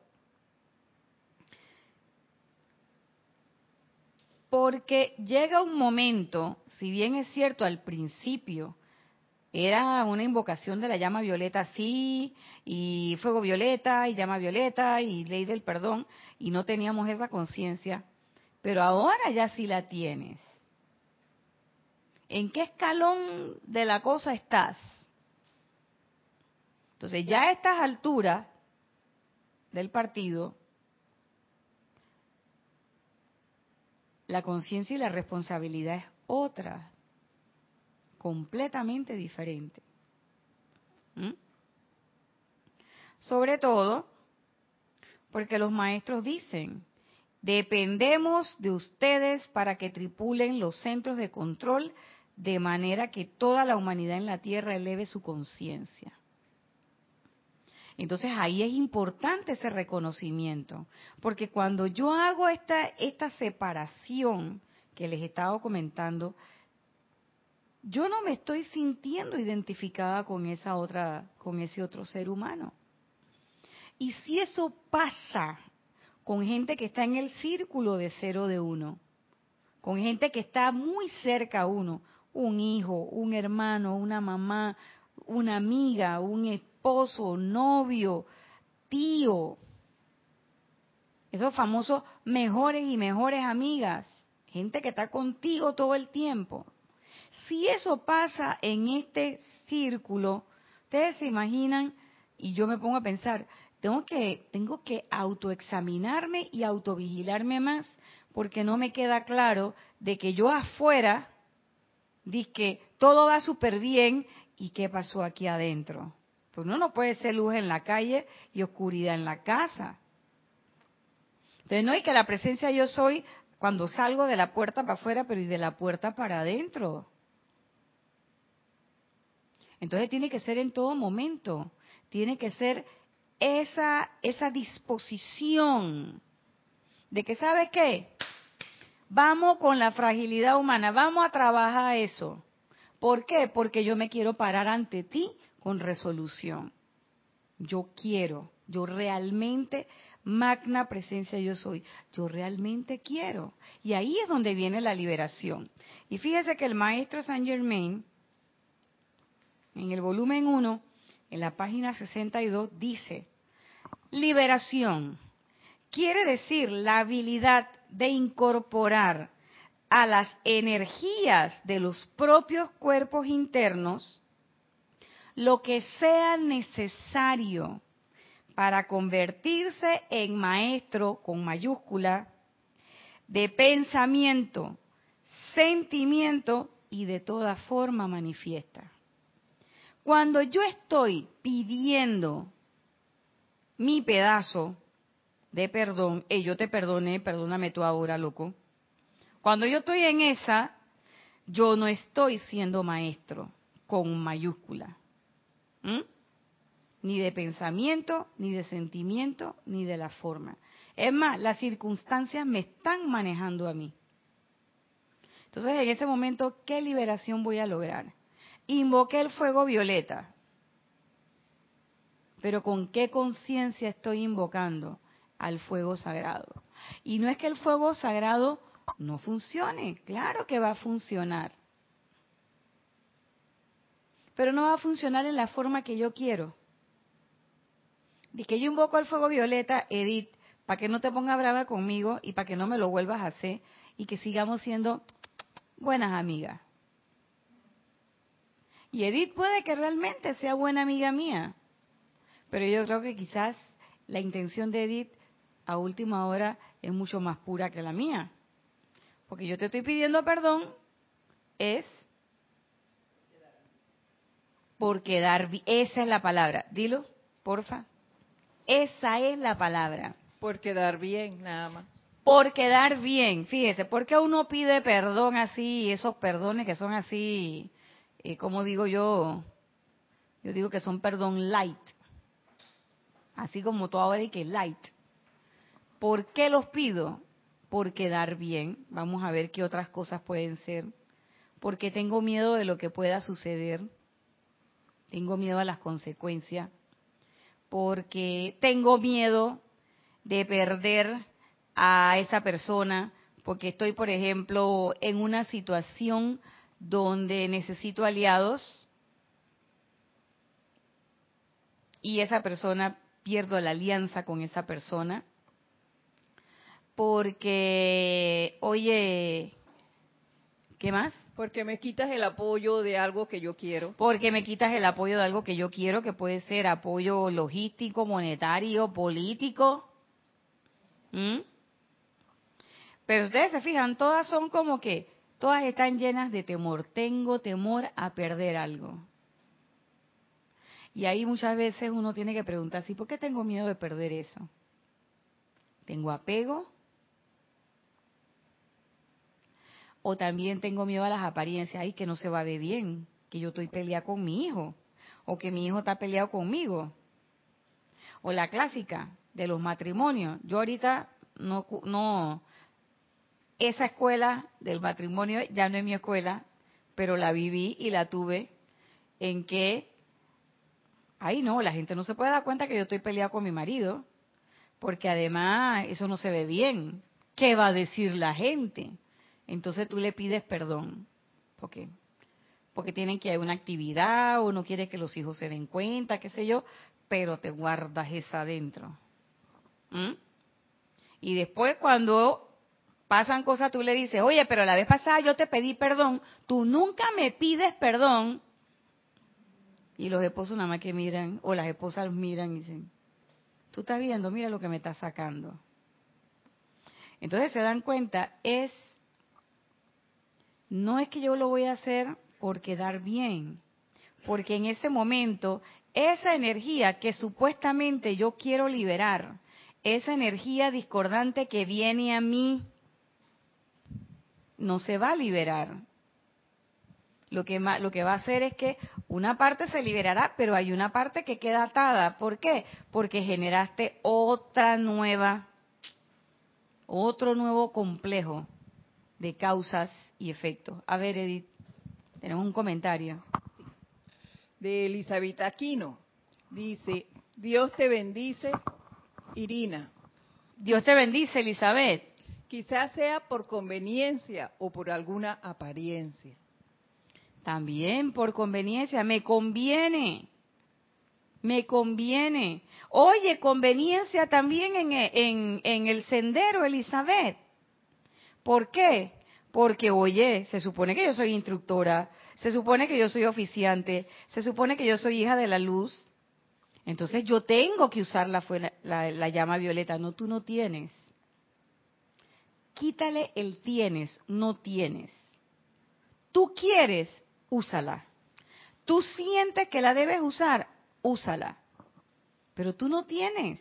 porque llega un momento, si bien es cierto al principio, era una invocación de la llama violeta, sí, y fuego violeta, y llama violeta, y ley del perdón, y no teníamos esa conciencia, pero ahora ya sí la tienes. ¿En qué escalón de la cosa estás? Entonces, ya a estas alturas del partido, la conciencia y la responsabilidad es otra, completamente diferente. ¿Mm? Sobre todo porque los maestros dicen, dependemos de ustedes para que tripulen los centros de control de manera que toda la humanidad en la Tierra eleve su conciencia. Entonces ahí es importante ese reconocimiento, porque cuando yo hago esta, esta separación que les he estado comentando, yo no me estoy sintiendo identificada con esa otra, con ese otro ser humano. Y si eso pasa con gente que está en el círculo de cero de uno, con gente que está muy cerca a uno, un hijo, un hermano, una mamá, una amiga, un esposo, novio, tío. Esos famosos mejores y mejores amigas, gente que está contigo todo el tiempo. Si eso pasa en este círculo, ustedes se imaginan, y yo me pongo a pensar, tengo que, tengo que autoexaminarme y autovigilarme más, porque no me queda claro de que yo afuera, di que todo va súper bien, ¿y qué pasó aquí adentro? Pues uno no puede ser luz en la calle y oscuridad en la casa. Entonces no hay que la presencia yo soy cuando salgo de la puerta para afuera, pero y de la puerta para adentro. Entonces tiene que ser en todo momento, tiene que ser esa, esa disposición de que, ¿sabe qué? Vamos con la fragilidad humana, vamos a trabajar eso. ¿Por qué? Porque yo me quiero parar ante ti con resolución. Yo quiero, yo realmente, magna presencia yo soy, yo realmente quiero. Y ahí es donde viene la liberación. Y fíjese que el maestro Saint Germain, en el volumen 1, en la página 62, dice, liberación quiere decir la habilidad de incorporar a las energías de los propios cuerpos internos lo que sea necesario para convertirse en maestro con mayúscula de pensamiento, sentimiento y de toda forma manifiesta. Cuando yo estoy pidiendo mi pedazo de perdón, y yo te perdoné, perdóname tú ahora, loco. Cuando yo estoy en esa, yo no estoy siendo maestro con mayúscula. Ni de pensamiento, ni de sentimiento, ni de la forma. Es más, las circunstancias me están manejando a mí. Entonces, en ese momento, ¿qué liberación voy a lograr? Invoqué el fuego violeta. Pero ¿con qué conciencia estoy invocando al fuego sagrado? Y no es que el fuego sagrado no funcione, claro que va a funcionar pero no va a funcionar en la forma que yo quiero. Y que yo invoco al fuego violeta, Edith, para que no te ponga brava conmigo y para que no me lo vuelvas a hacer y que sigamos siendo buenas amigas. Y Edith puede que realmente sea buena amiga mía, pero yo creo que quizás la intención de Edith a última hora es mucho más pura que la mía. Porque yo te estoy pidiendo perdón, es por quedar bien. Esa es la palabra. Dilo, porfa. Esa es la palabra. Por quedar bien, nada más. Por quedar bien. Fíjese, porque uno pide perdón así, esos perdones que son así, eh, como digo yo, yo digo que son perdón light. Así como tú ahora y que light. ¿Por qué los pido? Por quedar bien. Vamos a ver qué otras cosas pueden ser. Porque tengo miedo de lo que pueda suceder tengo miedo a las consecuencias, porque tengo miedo de perder a esa persona, porque estoy, por ejemplo, en una situación donde necesito aliados y esa persona pierdo la alianza con esa persona, porque, oye, ¿Qué más? Porque me quitas el apoyo de algo que yo quiero. Porque me quitas el apoyo de algo que yo quiero, que puede ser apoyo logístico, monetario, político. ¿Mm? Pero ustedes se fijan, todas son como que, todas están llenas de temor. Tengo temor a perder algo. Y ahí muchas veces uno tiene que preguntarse, ¿por qué tengo miedo de perder eso? ¿Tengo apego? O también tengo miedo a las apariencias, ay, que no se va a ver bien, que yo estoy peleada con mi hijo, o que mi hijo está peleado conmigo. O la clásica de los matrimonios. Yo ahorita no, no, esa escuela del matrimonio ya no es mi escuela, pero la viví y la tuve en que, ay no, la gente no se puede dar cuenta que yo estoy peleado con mi marido, porque además eso no se ve bien. ¿Qué va a decir la gente? Entonces tú le pides perdón, porque porque tienen que hay una actividad o no quieres que los hijos se den cuenta, qué sé yo, pero te guardas esa adentro. ¿Mm? Y después cuando pasan cosas, tú le dices, oye, pero la vez pasada yo te pedí perdón, tú nunca me pides perdón. Y los esposos nada más que miran, o las esposas miran y dicen, tú estás viendo, mira lo que me estás sacando. Entonces se dan cuenta, es no es que yo lo voy a hacer por quedar bien, porque en ese momento esa energía que supuestamente yo quiero liberar, esa energía discordante que viene a mí, no se va a liberar. Lo que, lo que va a hacer es que una parte se liberará, pero hay una parte que queda atada. ¿Por qué? Porque generaste otra nueva, otro nuevo complejo de causas y efectos. A ver, Edith, tenemos un comentario. De Elizabeth Aquino. Dice, Dios te bendice, Irina. Dios te bendice, Elizabeth. Quizás sea por conveniencia o por alguna apariencia. También por conveniencia, me conviene. Me conviene. Oye, conveniencia también en, en, en el sendero, Elizabeth. ¿Por qué? Porque, oye, se supone que yo soy instructora, se supone que yo soy oficiante, se supone que yo soy hija de la luz. Entonces yo tengo que usar la, la, llama violeta. No, tú no tienes. Quítale el tienes, no tienes. Tú quieres, úsala. Tú sientes que la debes usar, úsala. Pero tú no tienes.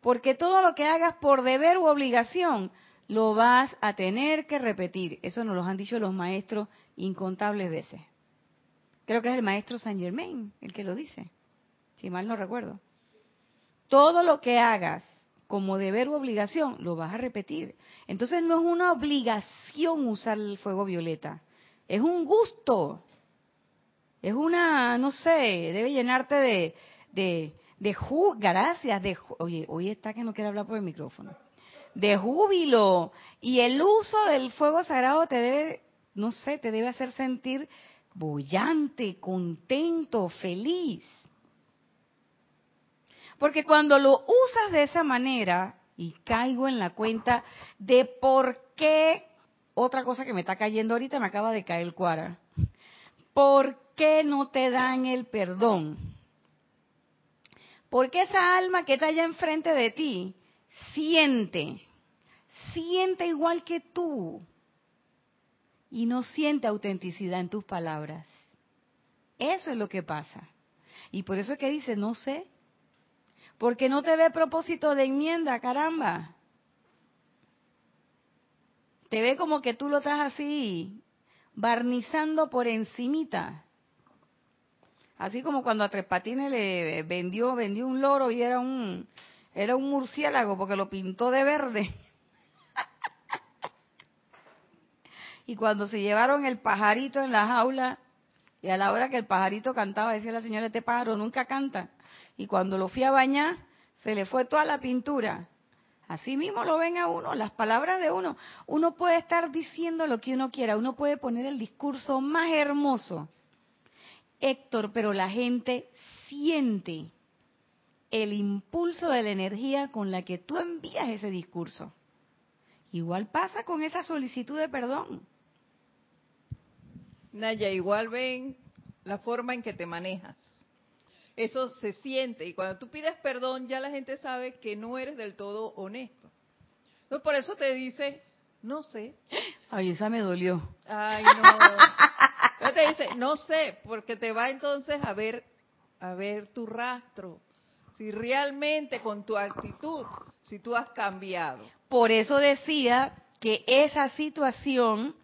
Porque todo lo que hagas por deber u obligación, lo vas a tener que repetir. Eso nos lo han dicho los maestros incontables veces. Creo que es el maestro Saint Germain el que lo dice, si mal no recuerdo. Todo lo que hagas como deber u obligación, lo vas a repetir. Entonces no es una obligación usar el fuego violeta, es un gusto. Es una, no sé, debe llenarte de, de, de gracias, de, oye, hoy está que no quiere hablar por el micrófono de júbilo. Y el uso del fuego sagrado te debe, no sé, te debe hacer sentir bullante, contento, feliz. Porque cuando lo usas de esa manera, y caigo en la cuenta de por qué, otra cosa que me está cayendo ahorita, me acaba de caer el cuara, ¿por qué no te dan el perdón? Porque esa alma que está allá enfrente de ti siente siente igual que tú y no siente autenticidad en tus palabras. Eso es lo que pasa. Y por eso es que dice, no sé, porque no te ve propósito de enmienda, caramba. Te ve como que tú lo estás así, barnizando por encimita. Así como cuando a Tres Patines le vendió, vendió un loro y era un, era un murciélago porque lo pintó de verde. Y cuando se llevaron el pajarito en la jaula, y a la hora que el pajarito cantaba, decía la señora, este pájaro nunca canta. Y cuando lo fui a bañar, se le fue toda la pintura. Así mismo lo ven a uno, las palabras de uno. Uno puede estar diciendo lo que uno quiera, uno puede poner el discurso más hermoso. Héctor, pero la gente siente el impulso de la energía con la que tú envías ese discurso. Igual pasa con esa solicitud de perdón. Naya, igual ven la forma en que te manejas. Eso se siente y cuando tú pides perdón ya la gente sabe que no eres del todo honesto. Entonces por eso te dice, no sé. Ay, esa me dolió. Ay, no. te dice, no sé, porque te va entonces a ver, a ver tu rastro. Si realmente con tu actitud, si tú has cambiado. Por eso decía que esa situación,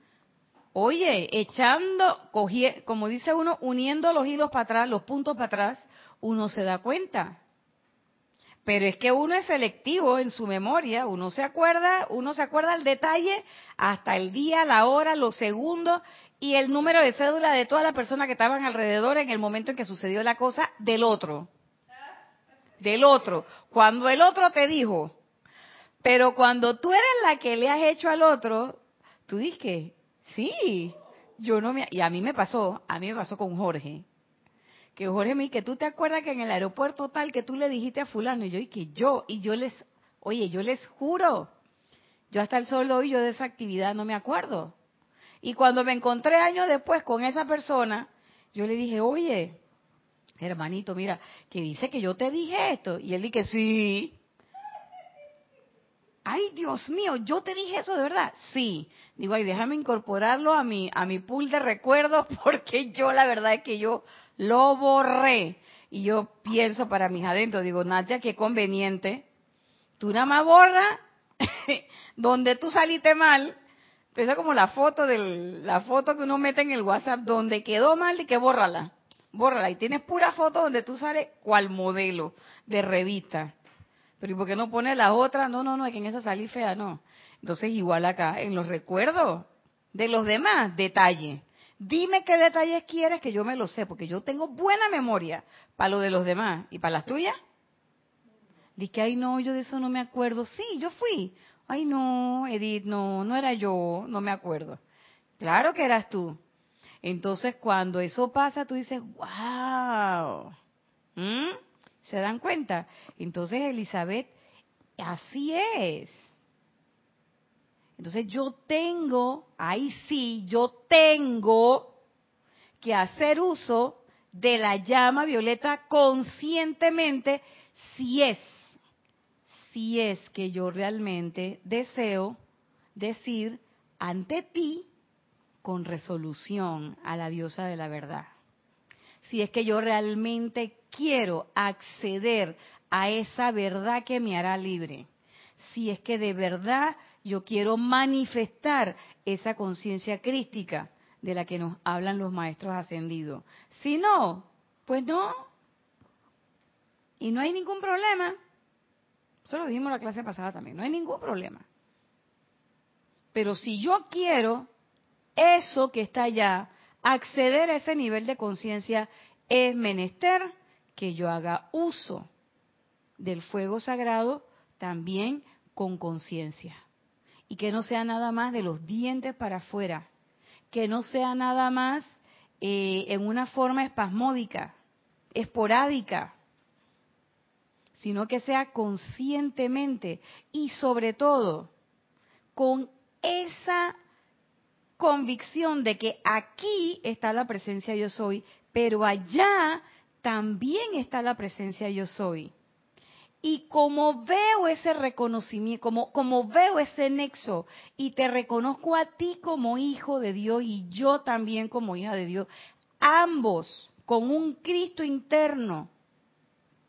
oye, echando, como dice uno, uniendo los hilos para atrás, los puntos para atrás, uno se da cuenta. Pero es que uno es selectivo en su memoria, uno se acuerda, uno se acuerda el detalle hasta el día, la hora, los segundos y el número de cédula de todas las personas que estaban alrededor en el momento en que sucedió la cosa del otro. Del otro. Cuando el otro te dijo, pero cuando tú eres la que le has hecho al otro, tú dices, sí, yo no me... Y a mí me pasó, a mí me pasó con Jorge. Que Jorge me que tú te acuerdas que en el aeropuerto tal que tú le dijiste a fulano y yo y que yo y yo les oye yo les juro yo hasta el sol de hoy yo de esa actividad no me acuerdo y cuando me encontré años después con esa persona yo le dije oye hermanito mira que dice que yo te dije esto y él dije sí ay Dios mío yo te dije eso de verdad sí digo ay déjame incorporarlo a mi a mi pool de recuerdos porque yo la verdad es que yo lo borré. Y yo pienso para mis adentros, digo, Nadia, qué conveniente. Tú nada más borras donde tú saliste mal. es como la foto del, la foto que uno mete en el WhatsApp, donde quedó mal y que bórrala. Bórrala. Y tienes pura foto donde tú sales cual modelo de revista. Pero ¿y por qué no pones la otra? No, no, no, es que en esa salí fea, no. Entonces igual acá, en los recuerdos de los demás, detalle. Dime qué detalles quieres que yo me lo sé, porque yo tengo buena memoria para lo de los demás. ¿Y para las tuyas? Dice, ay no, yo de eso no me acuerdo. Sí, yo fui. Ay no, Edith, no, no era yo, no me acuerdo. Claro que eras tú. Entonces cuando eso pasa, tú dices, wow. ¿Se dan cuenta? Entonces, Elizabeth, así es. Entonces yo tengo, ahí sí, yo tengo que hacer uso de la llama violeta conscientemente si es, si es que yo realmente deseo decir ante ti con resolución a la diosa de la verdad. Si es que yo realmente quiero acceder a esa verdad que me hará libre. Si es que de verdad yo quiero manifestar esa conciencia crística de la que nos hablan los maestros ascendidos. Si no, pues no. Y no hay ningún problema. Eso lo dijimos la clase pasada también. No hay ningún problema. Pero si yo quiero eso que está allá, acceder a ese nivel de conciencia, es menester que yo haga uso del fuego sagrado también con conciencia. Y que no sea nada más de los dientes para afuera, que no sea nada más eh, en una forma espasmódica, esporádica, sino que sea conscientemente y sobre todo con esa convicción de que aquí está la presencia yo soy, pero allá también está la presencia yo soy. Y como veo ese reconocimiento, como, como veo ese nexo y te reconozco a ti como hijo de Dios y yo también como hija de Dios, ambos con un Cristo interno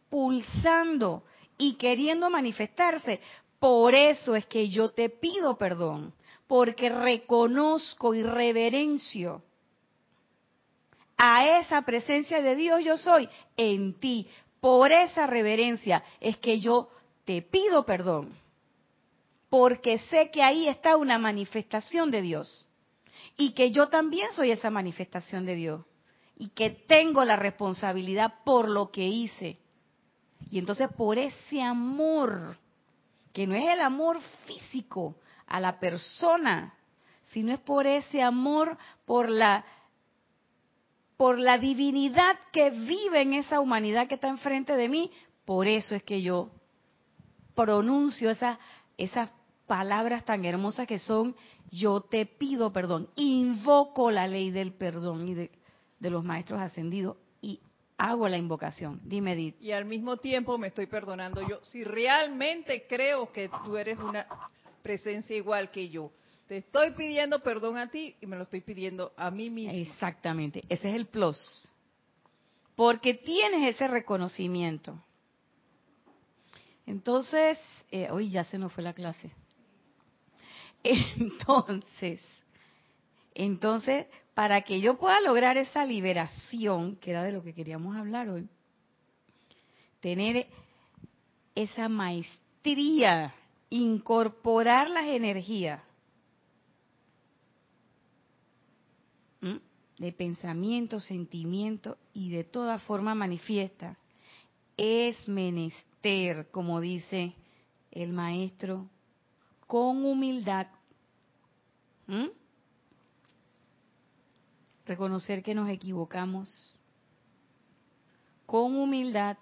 pulsando y queriendo manifestarse, por eso es que yo te pido perdón, porque reconozco y reverencio a esa presencia de Dios yo soy en ti, por esa reverencia es que yo te pido perdón, porque sé que ahí está una manifestación de Dios y que yo también soy esa manifestación de Dios y que tengo la responsabilidad por lo que hice. Y entonces por ese amor, que no es el amor físico a la persona, sino es por ese amor, por la por la divinidad que vive en esa humanidad que está enfrente de mí, por eso es que yo pronuncio esa, esa palabras tan hermosas que son yo te pido perdón, invoco la ley del perdón y de, de los maestros ascendidos y hago la invocación. Dime, Edith. Y al mismo tiempo me estoy perdonando yo. Si realmente creo que tú eres una presencia igual que yo, te estoy pidiendo perdón a ti y me lo estoy pidiendo a mí mismo. Exactamente, ese es el plus. Porque tienes ese reconocimiento. Entonces, eh, hoy ya se nos fue la clase. Entonces, entonces, para que yo pueda lograr esa liberación, que era de lo que queríamos hablar hoy, tener esa maestría, incorporar las energías de pensamiento, sentimiento y de toda forma manifiesta, es menester, como dice el maestro, con humildad. Reconocer que nos equivocamos. Con humildad.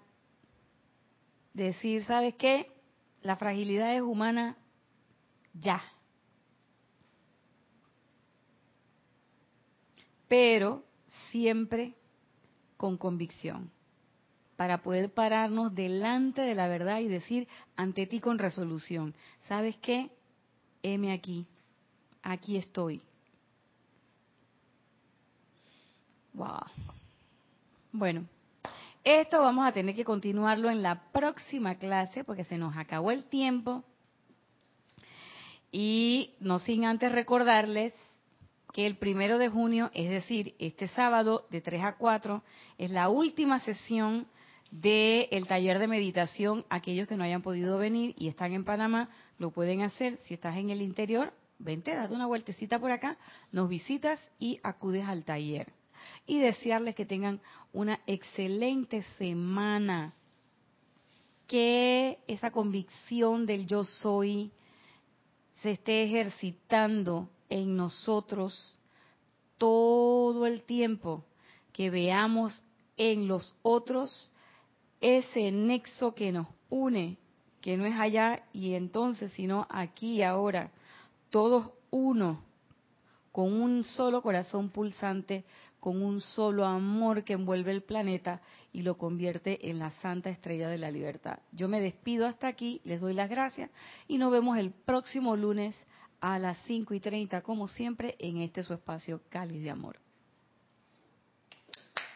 Decir, ¿sabes qué? La fragilidad es humana. Ya. Pero siempre con convicción para poder pararnos delante de la verdad y decir ante ti con resolución, ¿sabes qué? Heme aquí, aquí estoy. Wow. Bueno, esto vamos a tener que continuarlo en la próxima clase porque se nos acabó el tiempo. Y no sin antes recordarles que el primero de junio, es decir, este sábado de 3 a 4, es la última sesión del taller de meditación. Aquellos que no hayan podido venir y están en Panamá, lo pueden hacer. Si estás en el interior, vente, date una vueltecita por acá, nos visitas y acudes al taller. Y desearles que tengan una excelente semana. Que esa convicción del yo soy se esté ejercitando en nosotros todo el tiempo. Que veamos en los otros ese nexo que nos une, que no es allá y entonces, sino aquí y ahora, todos uno, con un solo corazón pulsante, con un solo amor que envuelve el planeta y lo convierte en la santa estrella de la libertad. Yo me despido hasta aquí, les doy las gracias y nos vemos el próximo lunes a las 5 y 30, como siempre, en este su espacio Cáliz de Amor.